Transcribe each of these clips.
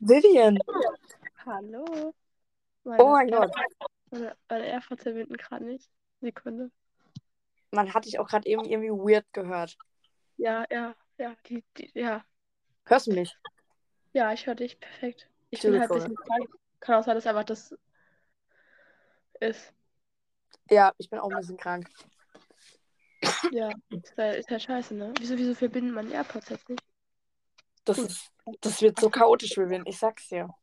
Vivian. Hallo. Oh mein Gott. Meine, meine AirPods verbinden gerade nicht. Sekunde. Man hat dich auch gerade eben irgendwie weird gehört. Ja, ja, ja, die, die, ja. Hörst du mich? Ja, ich höre dich perfekt. Ich bin halt ein bisschen krank. Kann auch sein, dass einfach das ist. Ja, ich bin auch ein bisschen krank. Ja, ist ja, ist ja scheiße, ne? Wieso, wieso verbinden man AirPods jetzt nicht? Das, ist, das wird so chaotisch, Vivian. Ich sag's dir.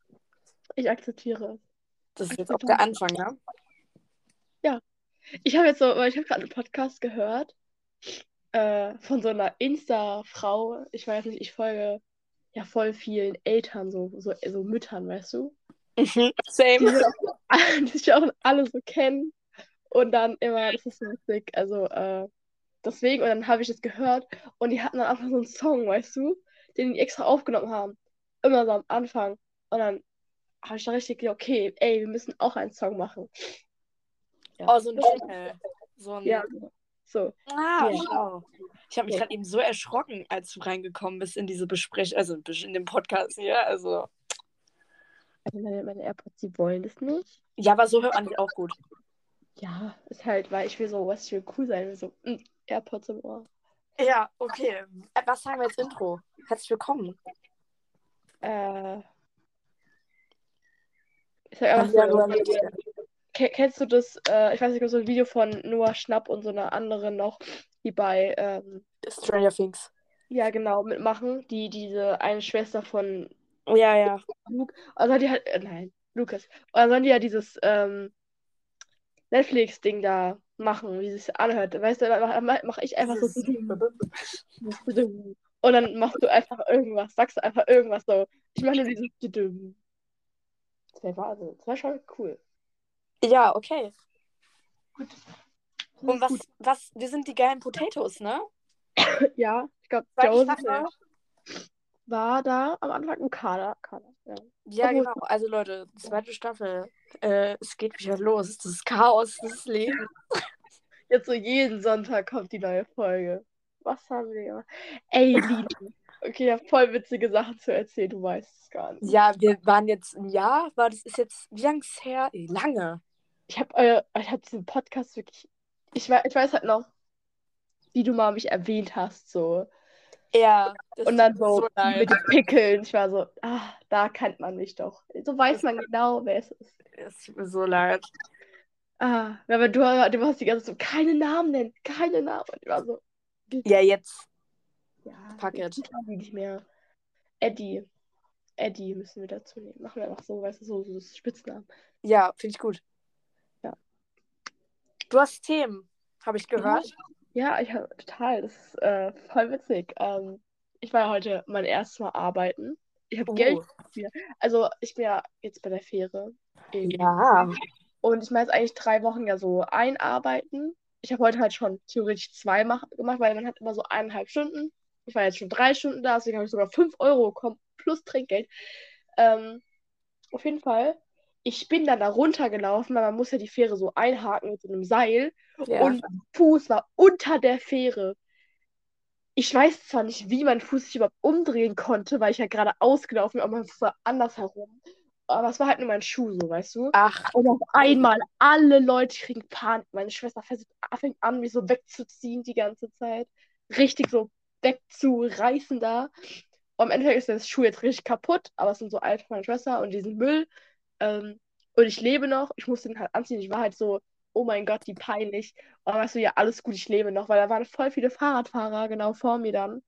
Ich akzeptiere es. Das ist jetzt auch der Anfang, ne? Ja. Ich habe jetzt so, weil ich habe gerade einen Podcast gehört äh, von so einer Insta-Frau. Ich weiß nicht, ich folge ja voll vielen Eltern, so, so, so Müttern, weißt du? Mhm, same. Die sich auch, alle so kennen. Und dann immer, das ist so witzig. Also, äh, deswegen, und dann habe ich es gehört und die hatten dann einfach so einen Song, weißt du, den die extra aufgenommen haben. Immer so am Anfang. Und dann habe ich da richtig gedacht, okay, ey, wir müssen auch einen Song machen. Ja. Oh, so ein Jingle. So ein... Ja, so. Ah, Ja. schau. Ich habe mich Ja. gerade eben so erschrocken, als du reingekommen bist in diese Besprechung, also in dem Podcast hier. Also, Also meine, meine AirPods, die wollen das nicht. ja, aber so hört man dich auch gut. Ja, ist halt, weil ich will so, was ich will cool sein, will so mm, AirPods im Ohr. Ja, okay. Äh, Was sagen wir als Intro? Herzlich willkommen. Äh. Ich sag einfach Ja, so, Kennst du das, äh, ich weiß nicht, so ein Video von Noah Schnapp und so einer anderen noch, die bei, ähm, Stranger Things. ja genau, mitmachen, die diese eine Schwester von Ja, ja. Luke, also hat die halt, äh, nein, Lukas, und dann sollen die ja dieses, ähm, Netflix-Ding da machen, wie es sich anhört, weißt du, dann mache mach ich einfach so, und dann machst du einfach irgendwas, sagst du einfach irgendwas so, ich mache nur dieses, das wäre also, das war schon cool. Ja, okay. Gut. Und was, was, wir sind die geilen Potatoes, ne? Ja, ich glaube, Staffel. war da am Anfang im Kader. Kader ja. Ja, genau. Also Leute, zweite Staffel. Äh, es geht wieder los. Das ist Chaos, das ist Leben. Jetzt so jeden Sonntag kommt die neue Folge. Was haben wir gemacht? Ey, Lina. Okay, ich habe voll witzige Sachen zu erzählen, du weißt es gar nicht. Ja, wir waren jetzt ein Jahr, war das ist jetzt, wie lange ist es her? Lange. Ich habe äh, ich hab diesen Podcast wirklich. Ich, ich weiß halt noch, wie du mal mich erwähnt hast, so. Ja. das Und dann so, so mit den Pickeln. Ich war so, ah, da kennt man mich doch. So weiß man genau, wer es ist. Es tut mir so leid. Ah, aber du, du hast die ganze Zeit so, keine Namen nennen, keine Namen. Und ich war so, Ja, jetzt. ja, Fuck it. nicht mehr. Eddie. Eddie müssen wir dazu nehmen. Machen wir einfach so, weißt du, so, so Spitznamen. Ja, finde ich gut. Ja. Du hast Themen, habe ich gehört. Ja, ich habe total. Das ist äh, voll witzig. Ähm, ich war ja heute mein erstes Mal arbeiten. Ich habe Oh. Geld wieder. Also ich bin ja jetzt bei der Fähre. Ja. Und ich mache jetzt eigentlich drei Wochen ja so einarbeiten. Ich habe heute halt schon theoretisch zwei mach gemacht, weil man hat immer so eineinhalb Stunden. Ich war jetzt schon drei Stunden da, deswegen habe ich sogar fünf Euro bekommen plus Trinkgeld. Ähm, auf jeden Fall. Ich bin dann da runtergelaufen, weil man muss ja die Fähre so einhaken mit so einem Seil. ja. Und mein Fuß war unter der Fähre. Ich weiß zwar nicht, wie mein Fuß sich überhaupt umdrehen konnte, weil ich ja gerade ausgelaufen bin, aber mein Fuß war anders herum. Aber es war halt nur mein Schuh, so, weißt du? Ach, Und auf einmal alle Leute kriegen Panik. Meine Schwester fängt an, mich so wegzuziehen die ganze Zeit. Richtig so wegzureißen da. Und im Endeffekt ist der Schuh jetzt richtig kaputt, aber es sind so alte von meiner Schwester und die sind Müll. Ähm, und ich lebe noch. Ich musste den halt anziehen. Ich war halt so, oh mein Gott, wie peinlich. Aber weißt du, ja, alles gut, ich lebe noch, weil da waren voll viele Fahrradfahrer genau vor mir dann.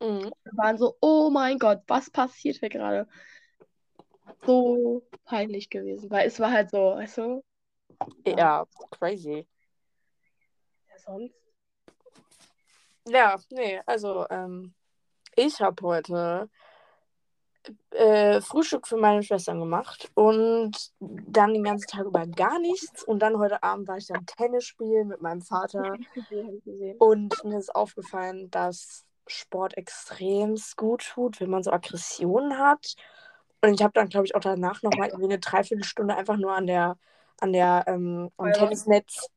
mhm. Und waren so, oh mein Gott, was passiert hier gerade? So peinlich gewesen, weil es war halt so, weißt du, ja, crazy. ja, sonst. Ja, nee, also ähm, ich habe heute äh, Frühstück für meine Schwestern gemacht und dann den ganzen Tag über gar nichts. Und dann heute Abend war ich dann Tennis spielen mit meinem Vater. Und mir ist aufgefallen, dass Sport extrem gut tut, wenn man so Aggressionen hat. Und ich habe dann, glaube ich, auch danach nochmal irgendwie eine Dreiviertelstunde einfach nur an der, an der, ähm, am Ja. Tennisnetz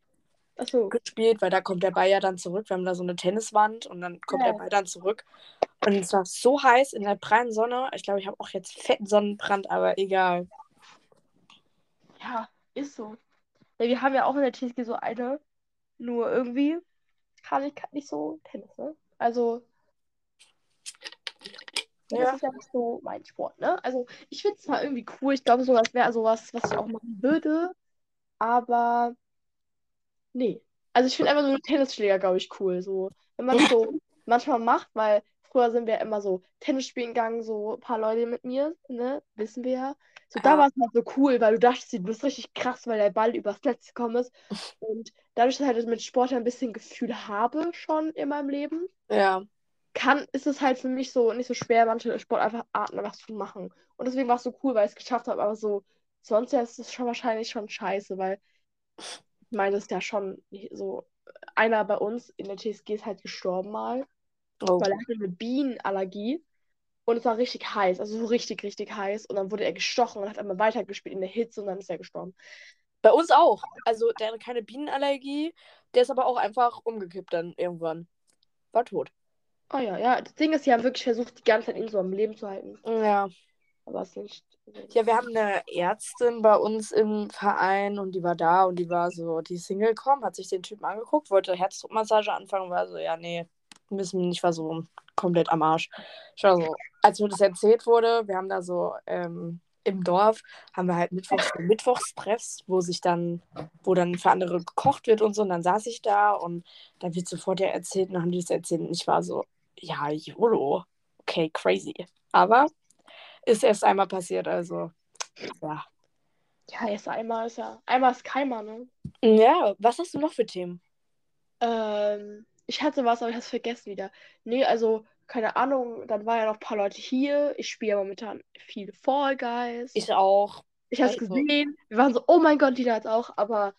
Achso, gespielt, weil da kommt der Ball ja dann zurück. Wir haben da so eine Tenniswand und dann kommt Ja. der Ball dann zurück. Und es war so heiß in der prallen Sonne. Ich glaube, ich habe auch jetzt fetten Sonnenbrand, aber egal. Ja, ist so. Ja, wir haben ja auch in der TSG so eine, nur irgendwie kann ich nicht so Tennis, ne? Also, ja. das ist ja nicht so mein Sport, ne? Also, ich finde es zwar irgendwie cool, ich glaube, sowas wäre sowas, was ich auch machen würde, aber nee. Also, ich finde einfach so einen Tennisschläger, glaube ich, cool. So, wenn man so manchmal macht, weil früher sind wir immer so Tennis spielen gegangen, so ein paar Leute mit mir, ne? Wissen wir ja. So, da war es halt so cool, weil du dachtest, du bist richtig krass, weil der Ball übers Netz gekommen ist. Und dadurch, dass ich halt mit Sport ein bisschen Gefühl habe schon in meinem Leben, Ja. kann, ist es halt für mich so nicht so schwer, manche Sportarten einfach zu machen. Und deswegen war es so cool, weil ich es geschafft habe, aber so, sonst ja ist es schon wahrscheinlich schon scheiße, weil ich meine, das ist ja schon so. Einer bei uns in der TSG ist halt gestorben mal, Oh. weil er hatte eine Bienenallergie. Und es war richtig heiß, also so richtig, richtig heiß. Und dann wurde er gestochen und hat einmal weitergespielt in der Hitze und dann ist er gestorben. Bei uns auch. Also, der hatte keine Bienenallergie. Der ist aber auch einfach umgekippt dann irgendwann. War tot. Oh ja, ja. Das Ding ist, die haben wirklich versucht, die ganze Zeit ihn so am Leben zu halten. Ja. Aber es ist nicht. Ja, wir haben eine Ärztin bei uns im Verein und die war da und die war so, die ist hingekommen, hat sich den Typen angeguckt, wollte Herzdruckmassage anfangen, war so, ja, nee, müssen nicht, war so komplett am Arsch. Ich war so, als mir das erzählt wurde, wir haben da so ähm, im Dorf, haben wir halt Mittwochs, Mittwochstreffs, wo sich dann, wo dann für andere gekocht wird und so, und dann saß ich da und dann wird sofort ja erzählt und dann haben die das erzählt und ich war so, ja, YOLO, okay, crazy. Aber ist erst einmal passiert, also ja. Ja, erst einmal ist ja. Einmal ist keimer, ne? Ja, was hast du noch für Themen? Ähm, ich hatte was, aber ich hab's vergessen wieder. Nee, also, keine Ahnung, dann waren ja noch ein paar Leute hier. Ich spiele momentan viel Fall Guys. Ich auch. Ich hab's also- gesehen. Wir waren so, oh mein Gott, die hat's auch, aber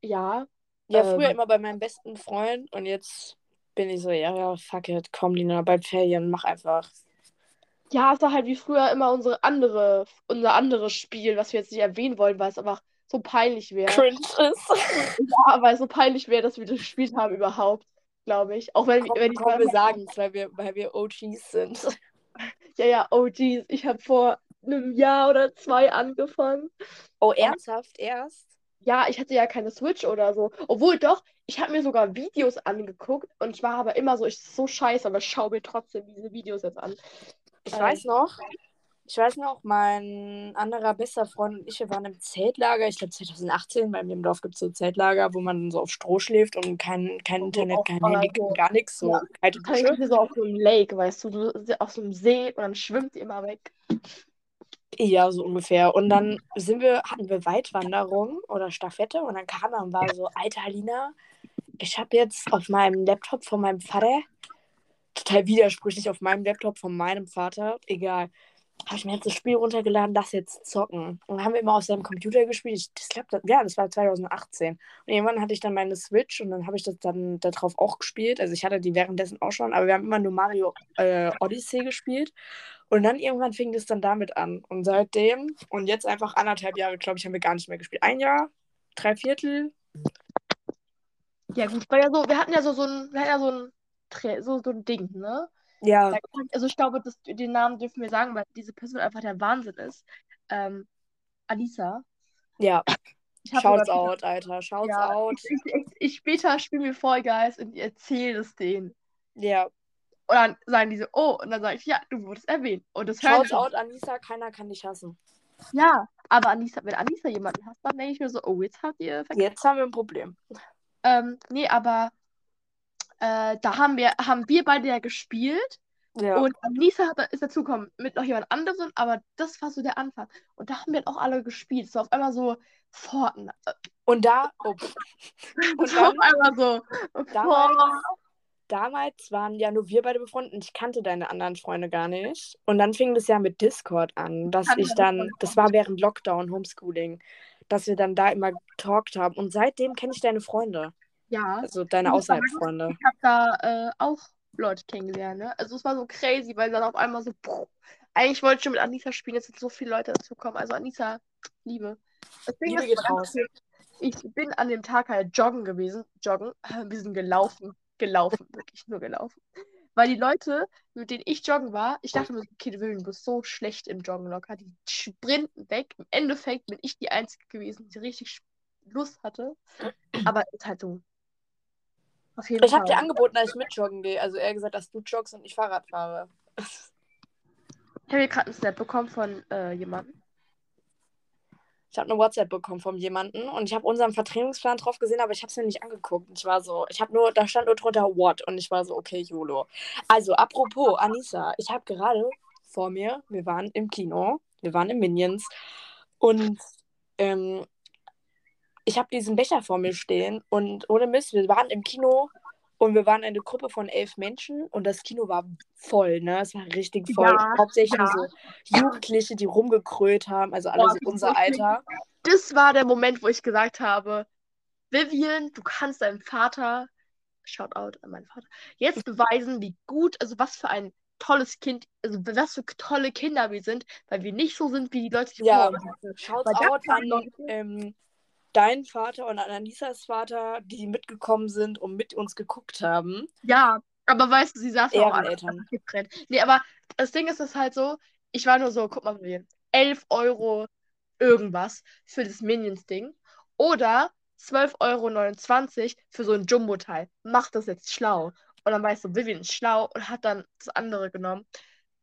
ja. Ja, Ähm. früher immer bei meinem besten Freund und jetzt bin ich so, ja, ja, fuck it, komm, Lina, bald Ferien, mach einfach. Ja, es war halt wie früher immer unsere andere, unser anderes Spiel, was wir jetzt nicht erwähnen wollen, weil es einfach so peinlich wäre. Cringe ist. Ja, weil es so peinlich wäre, dass wir das gespielt haben überhaupt, glaube ich. Auch wenn, komm, wenn ich komm mal- wir sagen es, weil wir, weil wir OGs sind. Ja, ja, geez, ich habe vor einem Jahr oder zwei angefangen. Oh, ernsthaft erst? Ja, ich hatte ja keine Switch oder so. Obwohl doch, ich habe mir sogar Videos angeguckt und ich war aber immer so, ich so scheiße, aber ich schaue mir trotzdem diese Videos jetzt an. Ich Ähm. weiß noch, ich weiß noch, mein anderer bester Freund und ich, wir waren im Zeltlager, ich glaube 2018, bei mir im Dorf gibt es so Zeltlager, wo man so auf Stroh schläft und kein, kein Oh, Internet, kein Handy, so. gar nichts, so Ja. kalte Dusche. so auf so einem Lake, weißt du, auf so einem See und dann schwimmt die immer weg. Ja, so ungefähr. Und dann sind wir, hatten wir Weitwanderung oder Staffette und dann kam er und war so, Alter Alina, ich habe jetzt auf meinem Laptop von meinem Vater, total widersprüchlich auf meinem Laptop von meinem Vater, egal, habe ich mir jetzt das Spiel runtergeladen, das jetzt zocken. Und haben wir immer auf seinem Computer gespielt. Ich, das glaub, das, ja, das war 2018. Und irgendwann hatte ich dann meine Switch und dann habe ich das dann darauf auch gespielt. Also ich hatte die währenddessen auch schon, aber wir haben immer nur Mario äh, Odyssey gespielt. Und dann irgendwann fing das dann damit an. Und seitdem, und jetzt einfach anderthalb Jahre, glaube ich, haben wir gar nicht mehr gespielt. Ein Jahr, drei Viertel. Ja, gut, weil ja so, wir hatten ja so, so ein, wir hatten ja so ein, so, so ein Ding, ne? Ja, Also ich glaube, das, den Namen dürfen wir sagen, weil diese Person einfach der Wahnsinn ist. Ähm, Alisa. ja. Shouts out, Alter. Shouts Ja, out. Ich, ich, ich später spiele mir Fall Guys und erzähle es denen. Ja. Und dann sagen die so, oh, und dann sage ich, ja, du wurdest erwähnt. Und das Shouts out, Anissa. Keiner kann dich hassen. Ja, aber Anissa, wenn Anissa jemanden hasst, dann denke ich mir so, oh, jetzt habt ihr vergessen. Jetzt haben wir ein Problem. Ähm, nee, aber äh, da haben wir, haben wir beide ja gespielt. Ja. Und Anissa hat, ist dazugekommen mit noch jemand anderem, aber das war so der Anfang. Und da haben wir auch alle gespielt. So auf einmal so Fortnite. Und da, oh, Und so auf einmal so. Damals- damals waren ja nur wir beide befreundet und ich kannte deine anderen Freunde gar nicht. Und dann fing das ja mit Discord an, dass Kannte ich dann das war während Lockdown, Homeschooling, dass wir dann da immer getalkt haben. Und seitdem kenne ich deine Freunde, Ja, also deine Außerhalb-Freunde. ich habe da äh, auch Leute kennengelernt. Ne? Also es war so crazy, weil dann auf einmal so, boah, eigentlich wollte ich schon mit Anissa spielen, jetzt sind so viele Leute dazukomkommen. Also Anissa, Liebe. Ding Liebe geht raus. Ich bin an dem Tag halt joggen gewesen. Joggen. Wir sind gelaufen. Gelaufen, wirklich nur gelaufen. Weil die Leute, mit denen ich joggen war, ich dachte mir, so, okay, du bist so schlecht im Joggen locker. Die sprinten weg. Im Endeffekt bin ich die Einzige gewesen, die richtig Lust hatte. Aber ist halt so. Auf jeden Ich habe dir angeboten, dass ich mit joggen gehe. Also eher gesagt, dass du joggst und ich Fahrrad fahre. Ich habe hier gerade einen Snap bekommen von äh, jemandem. Ich habe eine WhatsApp bekommen von jemandem und ich habe unseren Vertretungsplan drauf gesehen, aber ich habe es mir nicht angeguckt. Ich war so, ich habe nur, da stand nur drunter What und ich war so, okay, YOLO. Also, apropos, Anissa, ich habe gerade vor mir, wir waren im Kino, wir waren im Minions und ähm, ich habe diesen Becher vor mir stehen und ohne Mist, wir waren im Kino und wir waren eine Gruppe von elf Menschen und das Kino war voll, ne? Es war richtig voll. Ja, Hauptsächlich ja. so Jugendliche, die rumgekrölt haben, also alle so unser. Alter. Das war der Moment, wo ich gesagt habe, Vivian, du kannst deinem Vater, Shoutout an meinen Vater, jetzt beweisen, wie gut, also was für ein tolles Kind, also was für tolle Kinder wir sind, weil wir nicht so sind, wie die Leute, die Ja. vor uns sind. Shouts Weil das out waren an ähm, deinen Vater und an Anisas Vater, die mitgekommen sind und mit uns geguckt haben. Ja, aber weißt du, sie saßen auch alle getrennt. Nee, aber das Ding ist, es halt so, ich war nur so, guck mal, Vivian, 11 Euro irgendwas für das Minions-Ding oder 12,29 Euro für so ein Jumbo-Teil. Mach das jetzt schlau. Und dann weißt du, Vivian ist schlau und hat dann das andere genommen.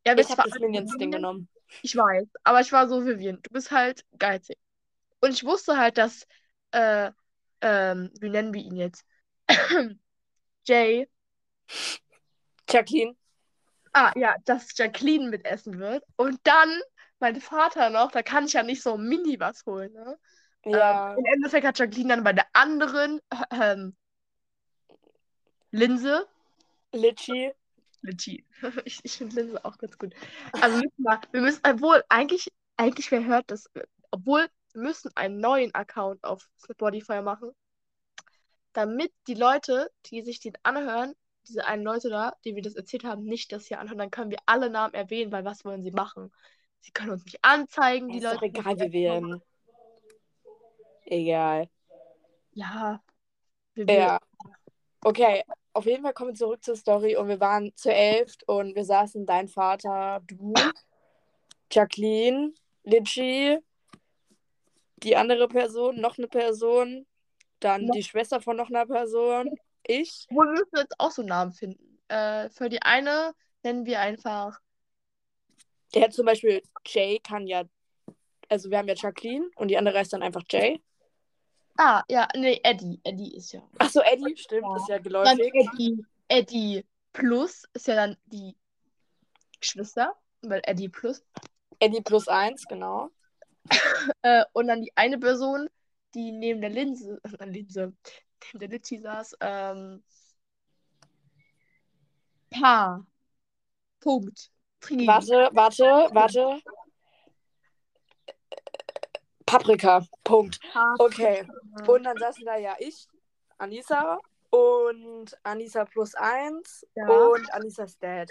Ja, Ich habe das alle Minions-Ding Minions- genommen. Ich weiß, aber ich war so, Vivian, du bist halt geizig. Und ich wusste halt, dass, äh, ähm, wie nennen wir ihn jetzt? Jay, Jacqueline, ah ja, dass Jacqueline mitessen wird. Und dann mein Vater noch, da kann ich ja nicht so mini was holen, ne? ja, Ähm, Im Endeffekt hat Jacqueline dann bei der anderen ähm, Linse, Litchi. Litchi. Ich, ich finde Linse auch ganz gut. Also müssen wir, wir müssen, obwohl, eigentlich, eigentlich, wer hört das? Obwohl, müssen einen neuen Account auf Spotify machen, damit die Leute, die sich den anhören, diese einen Leute da, die wir das erzählt haben, nicht das hier anhören, dann können wir alle Namen erwähnen, weil was wollen sie machen? Sie können uns nicht anzeigen, die Ist Leute. doch egal, wir wählen. Egal. Ja. Wir Ja. Okay, auf jeden Fall kommen wir zurück zur Story und wir waren zu elf und wir saßen dein Vater, du, Jacqueline, Litchi, die andere Person, noch eine Person, dann Noch- die Schwester von noch einer Person, ich. Wo wir müssen jetzt auch so Namen finden. Äh, für die eine nennen wir einfach. Der hat zum Beispiel Jay kann ja, also wir haben ja Jacqueline und die andere ist dann einfach Jay. Ah, ja, nee, Eddie. Eddie ist ja. Ach so, Eddie, stimmt, Ja. ist ja Dann geläufig. Eddie, Eddie Plus ist ja dann die Geschwister, weil Eddie Plus. Eddie plus eins, genau. Äh, und dann die eine Person, die neben der Linse, äh, Linse, neben der Litchi saß, ähm, Paar. Punkt. Tri. Warte, warte, warte. Paprika, Punkt. Okay. Und dann saßen da ja ich, Anissa und Anissa plus eins Ja. und Anissas Dad.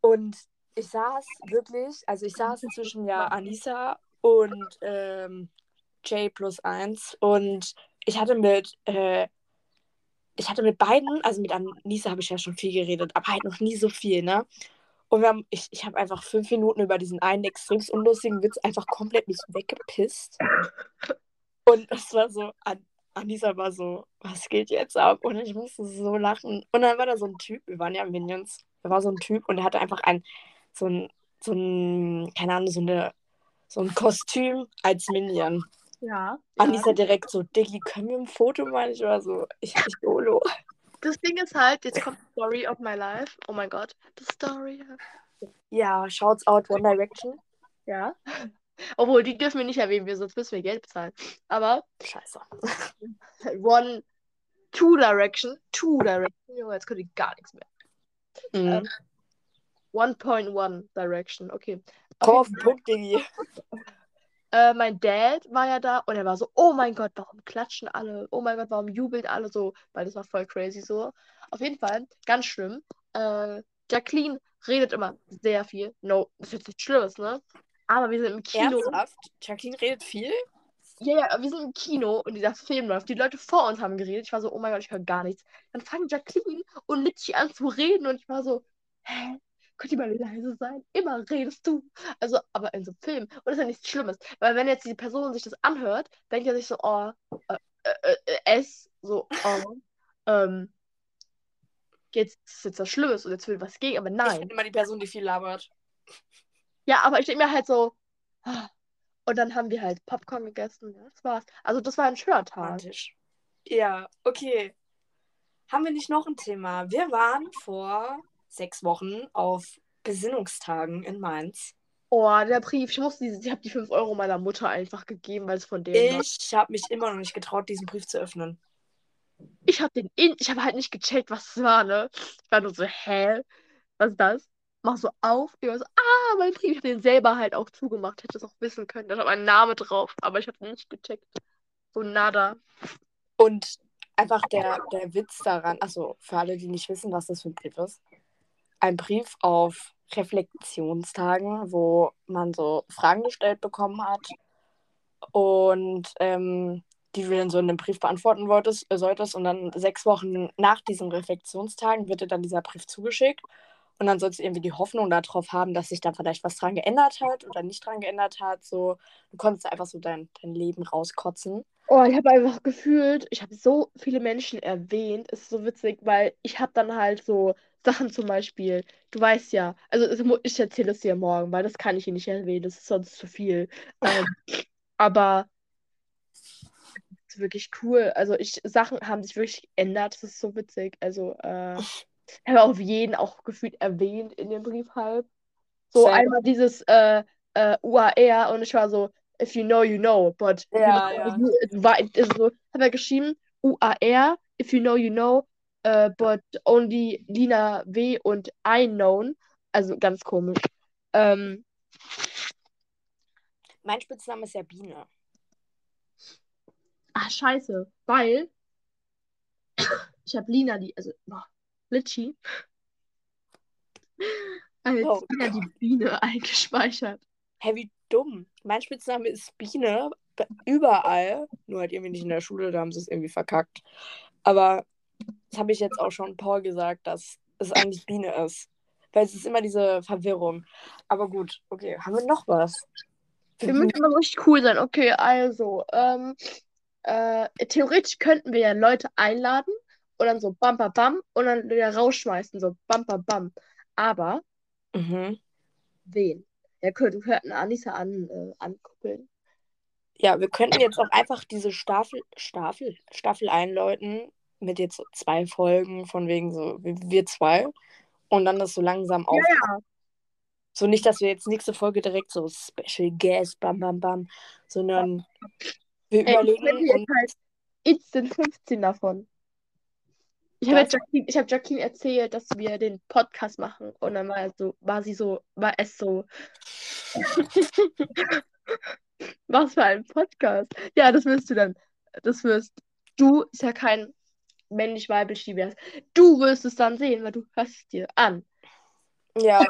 Und ich saß wirklich, also ich saß zwischen ja Anissa und ähm, Jay plus eins und ich hatte mit, äh, ich hatte mit beiden, also mit Anissa habe ich ja schon viel geredet, aber halt noch nie so viel, ne? Und wir haben, ich, ich habe einfach fünf Minuten über diesen einen extrem unlustigen Witz einfach komplett mich weggepisst. Und es war so, An Anissa war so, was geht jetzt ab? Und ich musste so lachen. Und dann war da so ein Typ, wir waren ja Minions, da war so ein Typ und der hatte einfach ein, so ein, so ein, keine Ahnung, so eine, so ein Kostüm als Minion. Ja. Anissa direkt so, Diggi, können wir ein Foto machen? Ich war so, ich, ich YOLO. Das Ding ist halt, jetzt kommt die Story of my life. Oh mein Gott. The story. Ja, shouts out One Direction. Ja. Obwohl, die dürfen wir nicht erwähnen, wir, sonst müssen wir Geld bezahlen. Aber Scheiße. One, Two Direction, Two Direction. Junge, jetzt könnt ihr gar nichts mehr. Mhm. 1.1 Direction, okay. Komm Auf den Punkt, Diggi. Äh, mein Dad war ja da und er war so, oh mein Gott, warum klatschen alle? Oh mein Gott, warum jubeln alle so? Weil das war voll crazy so. Auf jeden Fall, ganz schlimm. Äh, Jacqueline redet immer sehr viel. No, das ist jetzt nichts Schlimmes, ne? Aber wir sind im Kino. Ernsthaft? Jacqueline redet viel? Ja, ja, wir sind im Kino und dieser Film läuft. Die Leute vor uns haben geredet. Ich war so, oh mein Gott, ich höre gar nichts. Dann fangen Jacqueline und Litchi an zu reden und ich war so, hä? Könnt ihr mal leise sein? Immer redest du. Also, aber in so einem Film. Und das ist ja nichts Schlimmes. Weil wenn jetzt die Person sich das anhört, denkt er sich so, oh, äh, äh, äh, es, so, oh, ähm, jetzt ist jetzt was Schlimmes und jetzt will was gegen, aber Ich nein. bin immer die Person, die viel labert. Ja, aber ich denke mir halt so, und dann haben wir halt Popcorn gegessen. Ja, das war's. Also, das war ein schöner Tag. Ja, okay. Haben wir nicht noch ein Thema? Wir waren vor sechs Wochen auf Besinnungstagen in Mainz. Oh, der Brief. Ich musste diese, ich habe die 5 Euro meiner Mutter einfach gegeben, weil es von denen war. Ich habe mich immer noch nicht getraut, diesen Brief zu öffnen. Ich habe den in, ich habe halt nicht gecheckt, was es war, ne? Ich war nur so, hä? Was ist das? Mach so auf. Ich war so, ah, mein Brief. Ich habe den selber halt auch zugemacht. Hätte es auch wissen können. Da stand mein Name drauf, aber ich habe nicht gecheckt. So nada. Und einfach der, der Witz daran, also für alle, die nicht wissen, was das für ein Brief ist. Ein Brief auf Reflexionstagen, wo man so Fragen gestellt bekommen hat und ähm, die du dann so in einem Brief beantworten wolltest, äh, solltest. Und dann sechs Wochen nach diesen Reflexionstagen wird dir dann dieser Brief zugeschickt. Und dann sollst du irgendwie die Hoffnung darauf haben, dass sich da vielleicht was dran geändert hat oder nicht dran geändert hat. So, du konntest einfach so dein, dein Leben rauskotzen. Oh, ich habe einfach gefühlt, ich habe so viele Menschen erwähnt. Es ist so witzig, weil ich habe dann halt so Sachen zum Beispiel, du weißt ja, also es ich erzähle es dir morgen, weil das kann ich hier nicht erwähnen, das ist sonst zu viel. Ähm, aber es ist wirklich cool. Also ich, Sachen haben sich wirklich geändert, das ist so witzig. Also äh, ich habe auf jeden auch gefühlt erwähnt in dem Brief halb. So Selber. einmal dieses äh, äh, UAR und ich war so, if you know, you know, but Ja, you ja. know, you, war, also, hat er geschrieben, UAR, if you know, you know, äh, but only Lina W und I known. Also ganz komisch. Ähm, Mein Spitzname ist ja Biene. ach, scheiße, weil ich habe Lina, die, also, boah, Litchi, als Oh. Lina die Biene eingespeichert. Hä, wie dumm. Mein Spitzname ist Biene. Überall. Nur halt irgendwie nicht in der Schule, da haben sie es irgendwie verkackt. Aber das habe ich jetzt auch schon Paul gesagt, dass es eigentlich Biene ist. Weil es ist immer diese Verwirrung. Aber gut, okay. Haben wir noch was? Wir müssen immer richtig cool sein. Okay, also, ähm, äh, theoretisch könnten wir ja Leute einladen und dann so bam, bam, bam und dann wieder rausschmeißen, so bam, bam, bam. Aber Mhm. wen? Ja, könnt, wir könnten Anissa an, äh, ankuppeln. Ja, wir könnten jetzt auch einfach diese Staffel, Staffel, Staffel einläuten mit jetzt so zwei Folgen, von wegen so wir zwei. Und dann das so langsam auf. Ja, So nicht, dass wir jetzt nächste Folge direkt so Special Guest, bam, bam, bam, sondern wir Ey, ich überlegen hätte jetzt halt instant 15 davon. Ich habe Jacqueline, ich hab Jacqueline erzählt, dass wir den Podcast machen und dann war, so, war sie so, war es so. Was für ein Podcast? Ja, das wirst du dann. Das wirst du, ist ja kein männlich-weiblich divers. Du wirst es dann sehen, weil du hörst es dir an. ja,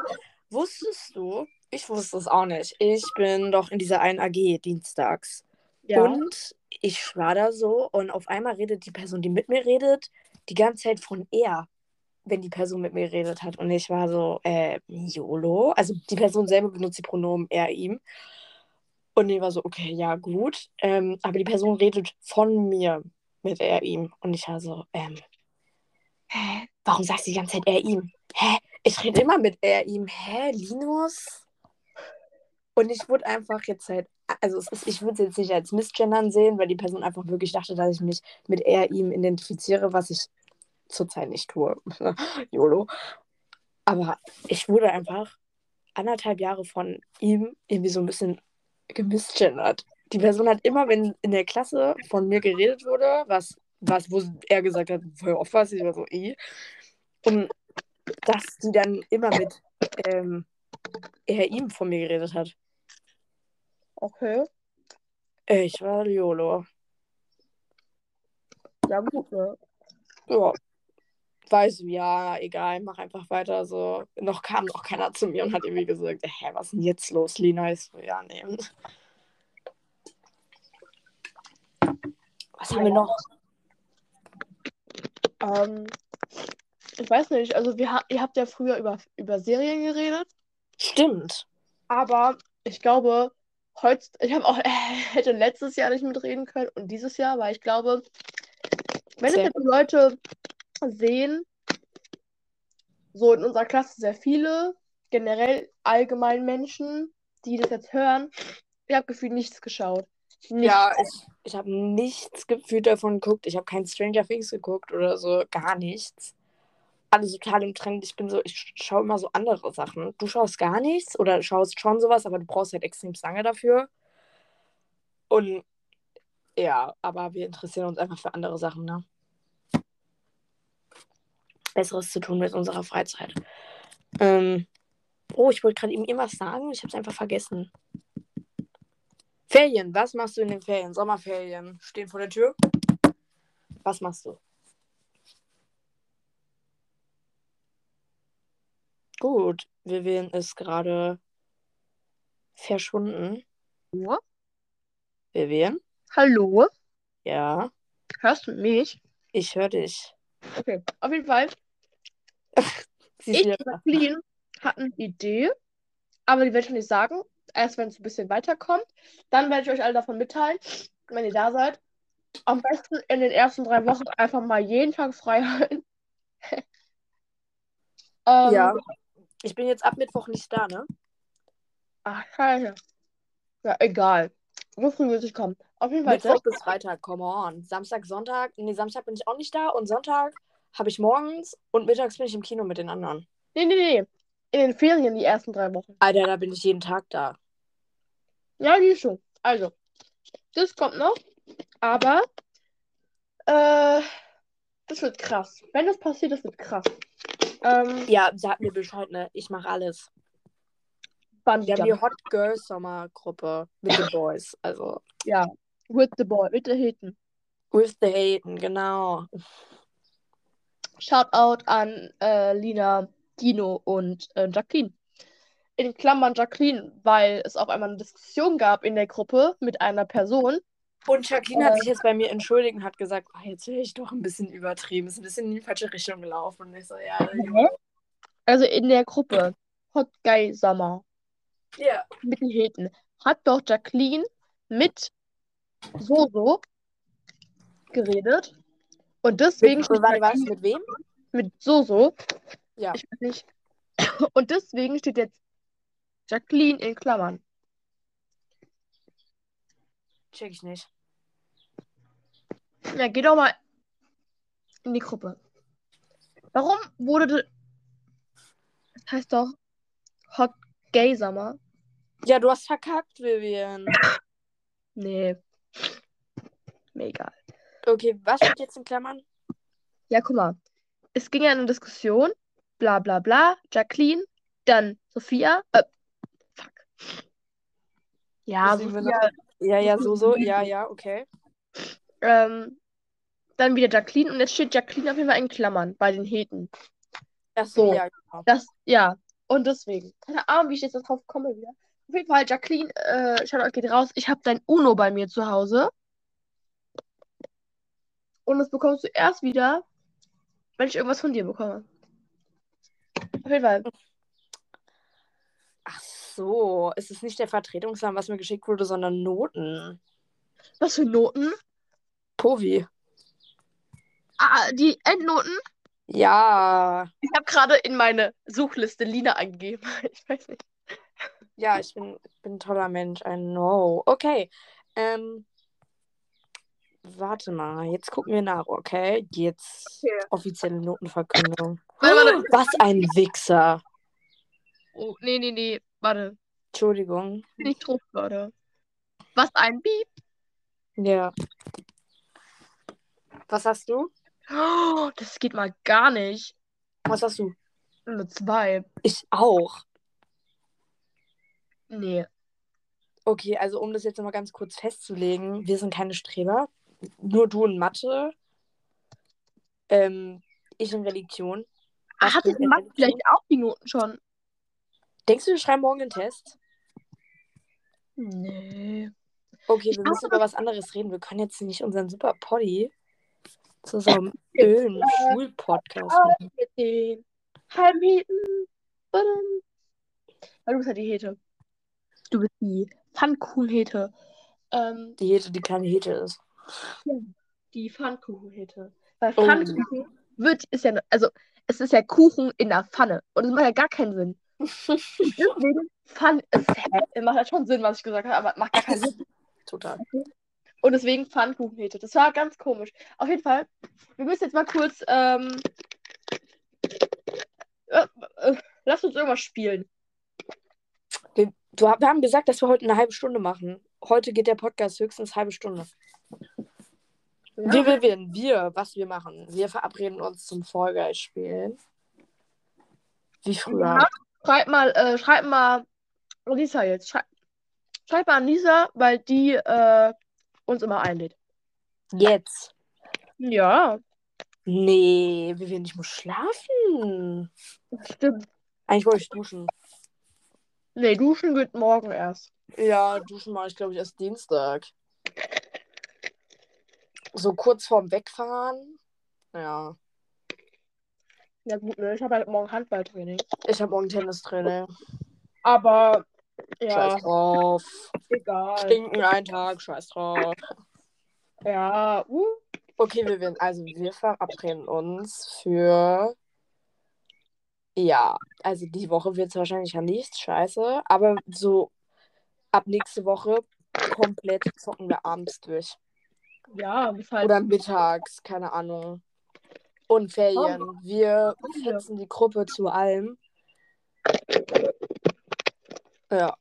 wusstest du, ich wusste es auch nicht, ich bin doch in dieser einen AG dienstags. Ja. Und ich war da so und auf einmal redet die Person, die mit mir redet, die ganze Zeit von er, wenn die Person mit mir geredet hat. Und ich war so, äh, YOLO. Also die Person selber benutzt die Pronomen er, ihm. Und ich war so, okay, ja, gut. Ähm, aber die Person redet von mir mit er, ihm. Und ich war so, ähm, hä? Warum sagst du die ganze Zeit er, ihm? Hä? Ich rede immer mit er, ihm. Hä, Linus? Und ich wurde einfach jetzt halt, also ist, ich würde es jetzt nicht als Missgendern sehen, weil die Person einfach wirklich dachte, dass ich mich mit er, ihm identifiziere, was ich zurzeit nicht tue. YOLO. Aber ich wurde einfach anderthalb Jahre von ihm irgendwie so ein bisschen gemissgendert. Die Person hat immer, wenn in der Klasse von mir geredet wurde, was, was wo er gesagt hat, voll oft was, ich war so, eh, und dass die dann immer mit ähm, er ihm von mir geredet hat. Okay. Ich war YOLO. Ja, gut, ne? Ja. Weiß, ja, egal, mach einfach weiter. So, noch kam noch keiner zu mir und hat irgendwie gesagt, hä, was ist denn jetzt los, Lina? Ich so, ja, nee. Was haben wir noch? Ähm, ich weiß nicht, also wir, ihr habt ja früher über, über Serien geredet, Stimmt. aber ich glaube, heute, ich habe auch, hätte letztes Jahr nicht mitreden können und dieses Jahr, weil ich glaube, wenn es jetzt Leute sehen, so in unserer Klasse sehr viele, generell allgemein Menschen, die das jetzt hören, ich habe gefühlt nichts geschaut. Nichts. Ja, ich, ich habe nichts gefühlt davon geguckt. Ich habe kein Stranger Things geguckt oder so, gar nichts. Alles total im Trend. Ich bin so, ich schaue immer so andere Sachen. Du schaust gar nichts oder schaust schon sowas, aber du brauchst halt extrem lange dafür. Und ja, aber wir interessieren uns einfach für andere Sachen, ne? Besseres zu tun mit unserer Freizeit. Ähm, oh, ich wollte gerade ihm irgendwas sagen, ich habe es einfach vergessen. Ferien, was machst du in den Ferien? Sommerferien stehen vor der Tür. Was machst du? Gut, Vivian ist gerade verschwunden. Hallo? Vivian? Hallo? Ja, Hörst du mich? ich höre dich. Okay, auf jeden Fall. Ich und. Jacqueline hatten eine Idee, aber die werde ich nicht sagen. Erst wenn es ein bisschen weiterkommt. Dann werde ich euch alle davon mitteilen, wenn ihr da seid. Am besten in den ersten drei Wochen einfach mal jeden Tag frei halten. ähm, Ja, ich bin jetzt ab Mittwoch nicht da, ne? Ach, scheiße. Ja, egal. So früh muss ich kommen. Auf jeden Fall. Mittwoch bis Freitag, come on. Samstag, Sonntag, nee, Samstag bin ich auch nicht da und Sonntag habe ich morgens und mittags bin ich im Kino mit den anderen. Nee, nee, nee. In den Ferien die ersten drei Wochen. Alter, da bin ich jeden Tag da. Ja, die ist schon. Also, das kommt noch. Aber, äh, das wird krass. Wenn das passiert, das wird krass. Ähm, Ja, sag mir Bescheid, ne? Ich mache alles. Bungee Wir haben die. Hot Girl Sommergruppe mit den Boys. Also, Ja. With the boy, with the Hitten. with the Haten, genau. Shoutout an äh, Lina, Dino und äh, Jacqueline. In Klammern Jacqueline, weil es auf einmal eine Diskussion gab in der Gruppe mit einer Person. Und Jacqueline hat Äh. sich jetzt bei mir entschuldigt und hat gesagt, oh, jetzt wäre ich doch ein bisschen übertrieben. Ist ein bisschen in die falsche Richtung gelaufen. Und ich so, ja, Also in der Gruppe Hot Guy Summer ja. mit den Heten hat doch Jacqueline mit Soso geredet. Und deswegen Mit, steht warte? Jacqueline Mit wem? mit Soso. Ja. Ich weiß nicht. Und deswegen steht jetzt Jacqueline in Klammern. Check ich nicht. Ja, geh doch mal in die Gruppe. Warum wurde de- das heißt doch Hot Gay Summer? Ja, du hast verkackt, Vivian. Nee. Mir egal. Okay, was steht jetzt in Klammern? Ja, guck mal. Es ging ja eine Diskussion. Bla bla bla. Jacqueline. Dann Sophia. Äh, fuck. Ja, Sophia. Ja, ja, so, so. Ja, ja, okay. Ähm, dann wieder Jacqueline. Und jetzt steht Jacqueline auf jeden Fall in Klammern bei den Heten. Ach so, ja, genau. Das, ja. Und deswegen. Keine Ahnung, wie ich jetzt darauf komme wieder. Auf jeden Fall, Jacqueline, äh, schaut euch geht raus. Ich habe dein Uno bei mir zu Hause. Und das bekommst du erst wieder, wenn ich irgendwas von dir bekomme. Auf jeden Fall. Ach so, es ist nicht der Vertretungsname, was mir geschickt wurde, sondern Noten. Was für Noten? Povi. Ah, die Endnoten? Ja, Ich habe gerade in meine Suchliste Lina eingegeben. Ich weiß nicht. ja, ich bin, bin ein toller Mensch, I know. Okay, ähm, warte mal, jetzt gucken wir nach, okay? Jetzt Okay. offizielle Notenverkündung. Warte, warte. Was ein Wichser. Oh, nee, nee, nee. Warte. Entschuldigung. Bin ich gerade. Was ein Beep. Ja. Was hast du? Oh, das geht mal gar nicht. Was hast du? Eine zwei. Ich auch. Nee. Okay, also um das jetzt nochmal ganz kurz festzulegen, wir sind keine Streber. Nur du in Mathe. Ähm, ich in Religion. Was Hatte Max Religion? vielleicht auch die Noten schon? Denkst du, wir schreiben morgen einen Test? Nee. Okay, wir müssen über was anderes reden. Wir können jetzt nicht unseren super Poddy zu so einem öden Schulpodcast machen. Mit den Heimheten. Badum. Weil du bist ja die Hete. Du bist die Pfannkuchenhete. Ähm, Die Hete, die keine Hete ist. die Pfannkuchenhete. Weil Oh. Pfannkuchen wird, ist ja, also, es ist ja Kuchen in der Pfanne. Und es macht ja gar keinen Sinn. Deswegen Pfann, es macht ja schon Sinn, was ich gesagt habe, aber es macht gar keinen Sinn. Total. Und deswegen Pfannkuchenhete. Das war ganz komisch. Auf jeden Fall, wir müssen jetzt mal kurz, ähm, äh, äh, lass uns irgendwas spielen. Wir, du, wir haben gesagt, dass wir heute eine halbe Stunde machen. Heute geht der Podcast höchstens eine halbe Stunde. Ja. Wir, wir, wir, wir, was wir machen. Wir verabreden uns zum Fall Guys spielen. Wie früher. Ja. Schreib mal, äh, schreib mal Lisa jetzt. Schreib, schreib mal an Lisa, weil die äh, uns immer einlädt. Jetzt. Ja, Nee, Vivian, ich muss schlafen. stimmt. Eigentlich wollte ich duschen. Nee, duschen geht morgen erst. Ja, duschen mache ich, glaube ich, erst Dienstag. So kurz vorm Wegfahren. Ja. Ja gut, ne, ich habe halt morgen Handballtraining. Ich habe morgen Tennistraining. Aber ja, Scheiß drauf. egal. Stinken einen Tag, scheiß drauf. Ja, uh, Okay, wir werden, also wir verabreden uns für. Ja, also die Woche wird es wahrscheinlich ja nicht scheiße, aber so ab nächste Woche komplett zocken wir abends durch. ja, bis halt. Oder mittags, keine Ahnung. Und Ferien. Wir fetzen die Gruppe zu allem. Ja.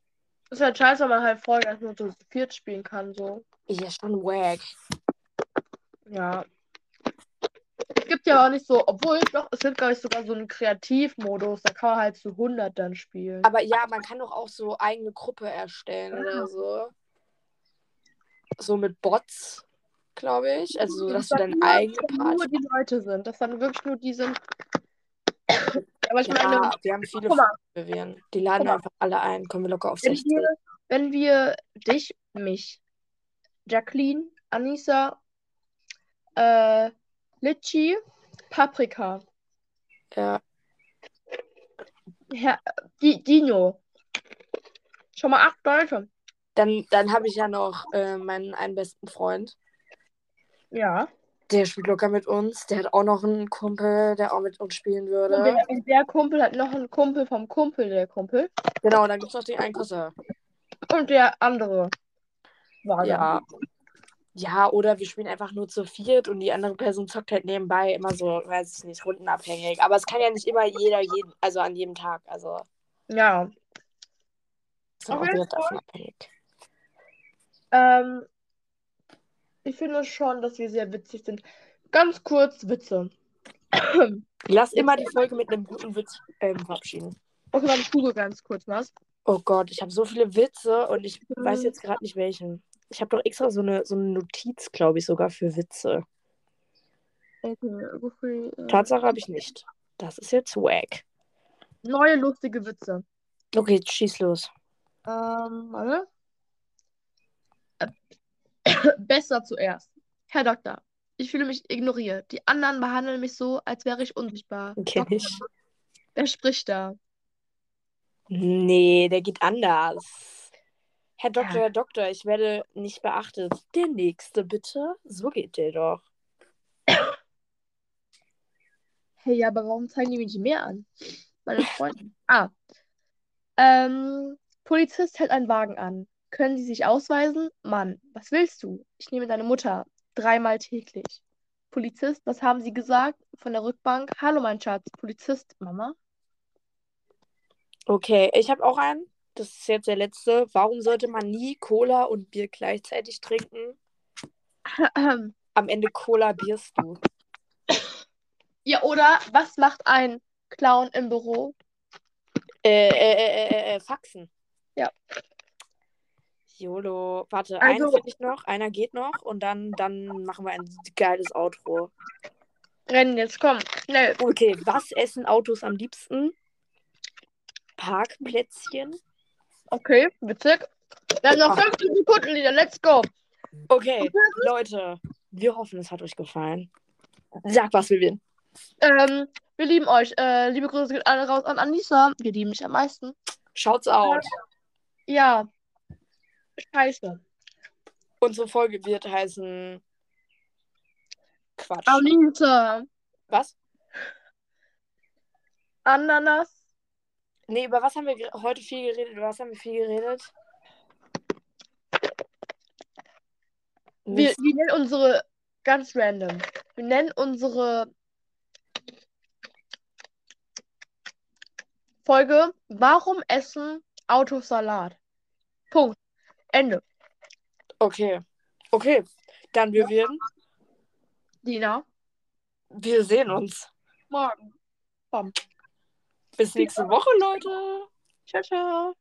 Ist halt scheiße, wenn man halt vorher erst nur so zu viert spielen kann, so. Ja, schon wack. Ja. Es gibt ja auch nicht so, obwohl, doch, es gibt, glaube ich, sogar so einen Kreativmodus, da kann man halt zu 100 dann spielen. Aber ja, man kann doch auch so eigene Gruppe erstellen oder so. So mit Bots, glaube ich. Also, so, dass du deine nur, eigene dass nur Party. die Leute sind, dass dann wirklich nur die sind. Aber ich Ja, meine, wir haben viele. Vivian. Die laden einfach alle ein. Kommen wir locker auf wenn 16. wir, wenn wir dich, mich, Jacqueline, Anissa, äh, Litchi, Paprika, Ja. Herr, Di, Dino. Schon mal acht Leute. Dann, dann habe ich ja noch äh, meinen einen besten Freund. Ja. Der spielt locker mit uns. Der hat auch noch einen Kumpel, der auch mit uns spielen würde. der, und der Kumpel hat noch einen Kumpel vom Kumpel, der Kumpel. Genau, dann gibt es noch den einen Cousin. Und der andere. War Ja. Ja, oder wir spielen einfach nur zu viert und die andere Person zockt halt nebenbei immer so, weiß ich nicht, rundenabhängig. Aber es kann ja nicht immer jeder, jeden, also an jedem Tag. Also Ja. ist auch wieder davon abhängig. Ähm, ich finde schon, dass wir sehr witzig sind. Ganz kurz Witze. Lass immer die Folge mit einem guten Witz ähm, verabschieden. Okay, warte, ich google ganz kurz was. Oh Gott, ich habe so viele Witze und ich weiß jetzt gerade nicht welchen. Ich habe doch extra so eine, so eine Notiz, glaube ich, sogar für Witze. Okay, äh, Tatsache habe ich nicht. Das ist jetzt wack. Neue lustige Witze. Okay, schieß los. Ähm, warte. Besser zuerst. Herr Doktor, ich fühle mich ignoriert. Die anderen behandeln mich so, als wäre ich unsichtbar. Kenn Doktor, ich. Wer spricht da? Nee, der geht anders. Herr Doktor, Ja. Herr Doktor, ich werde nicht beachtet. Der nächste, bitte. So geht der doch. Hey, ja, aber warum zeigen die mich nicht mehr an? Meine Freunde. Ah. Ähm, Polizist hält einen Wagen an. Können Sie sich ausweisen? Mann, was willst du? Ich nehme deine Mutter. Dreimal täglich. Polizist, was haben Sie gesagt? Von der Rückbank. Hallo, mein Schatz. Polizist, Mama? Okay, ich habe auch einen. Das ist jetzt der letzte. Warum sollte man nie Cola und Bier gleichzeitig trinken? Am Ende Cola bierst du. Ja, oder was macht ein Clown im Büro? Äh, äh, äh, äh, äh, Faxen. Ja. YOLO. Warte, Also- einen finde ich noch, einer geht noch und dann, dann machen wir ein geiles Outro. Rennen jetzt, komm, schnell. Okay, was essen Autos am liebsten? Parkplätzchen. Okay, witzig. Wir haben noch 15 Sekunden, Lieder. Let's go. Okay, Leute, wir hoffen, es hat euch gefallen. Sag was, Vivian. Ähm, wir lieben euch. Äh, liebe Grüße geht alle raus an Anissa. Wir lieben dich am meisten. Schaut's out. Ja. Scheiße. Unsere Folge wird heißen. Quatsch. Anissa. Was? Ananas. Nee, über was haben wir heute viel geredet? Über was haben wir viel geredet? Wir, wir nennen unsere ganz random. Wir nennen unsere Folge Warum essen Autos Salat? Punkt. Ende. Okay. Okay. Dann wir werden. Dina. Wir sehen uns. Morgen. Bis nächste Woche, Leute. Ciao, ciao.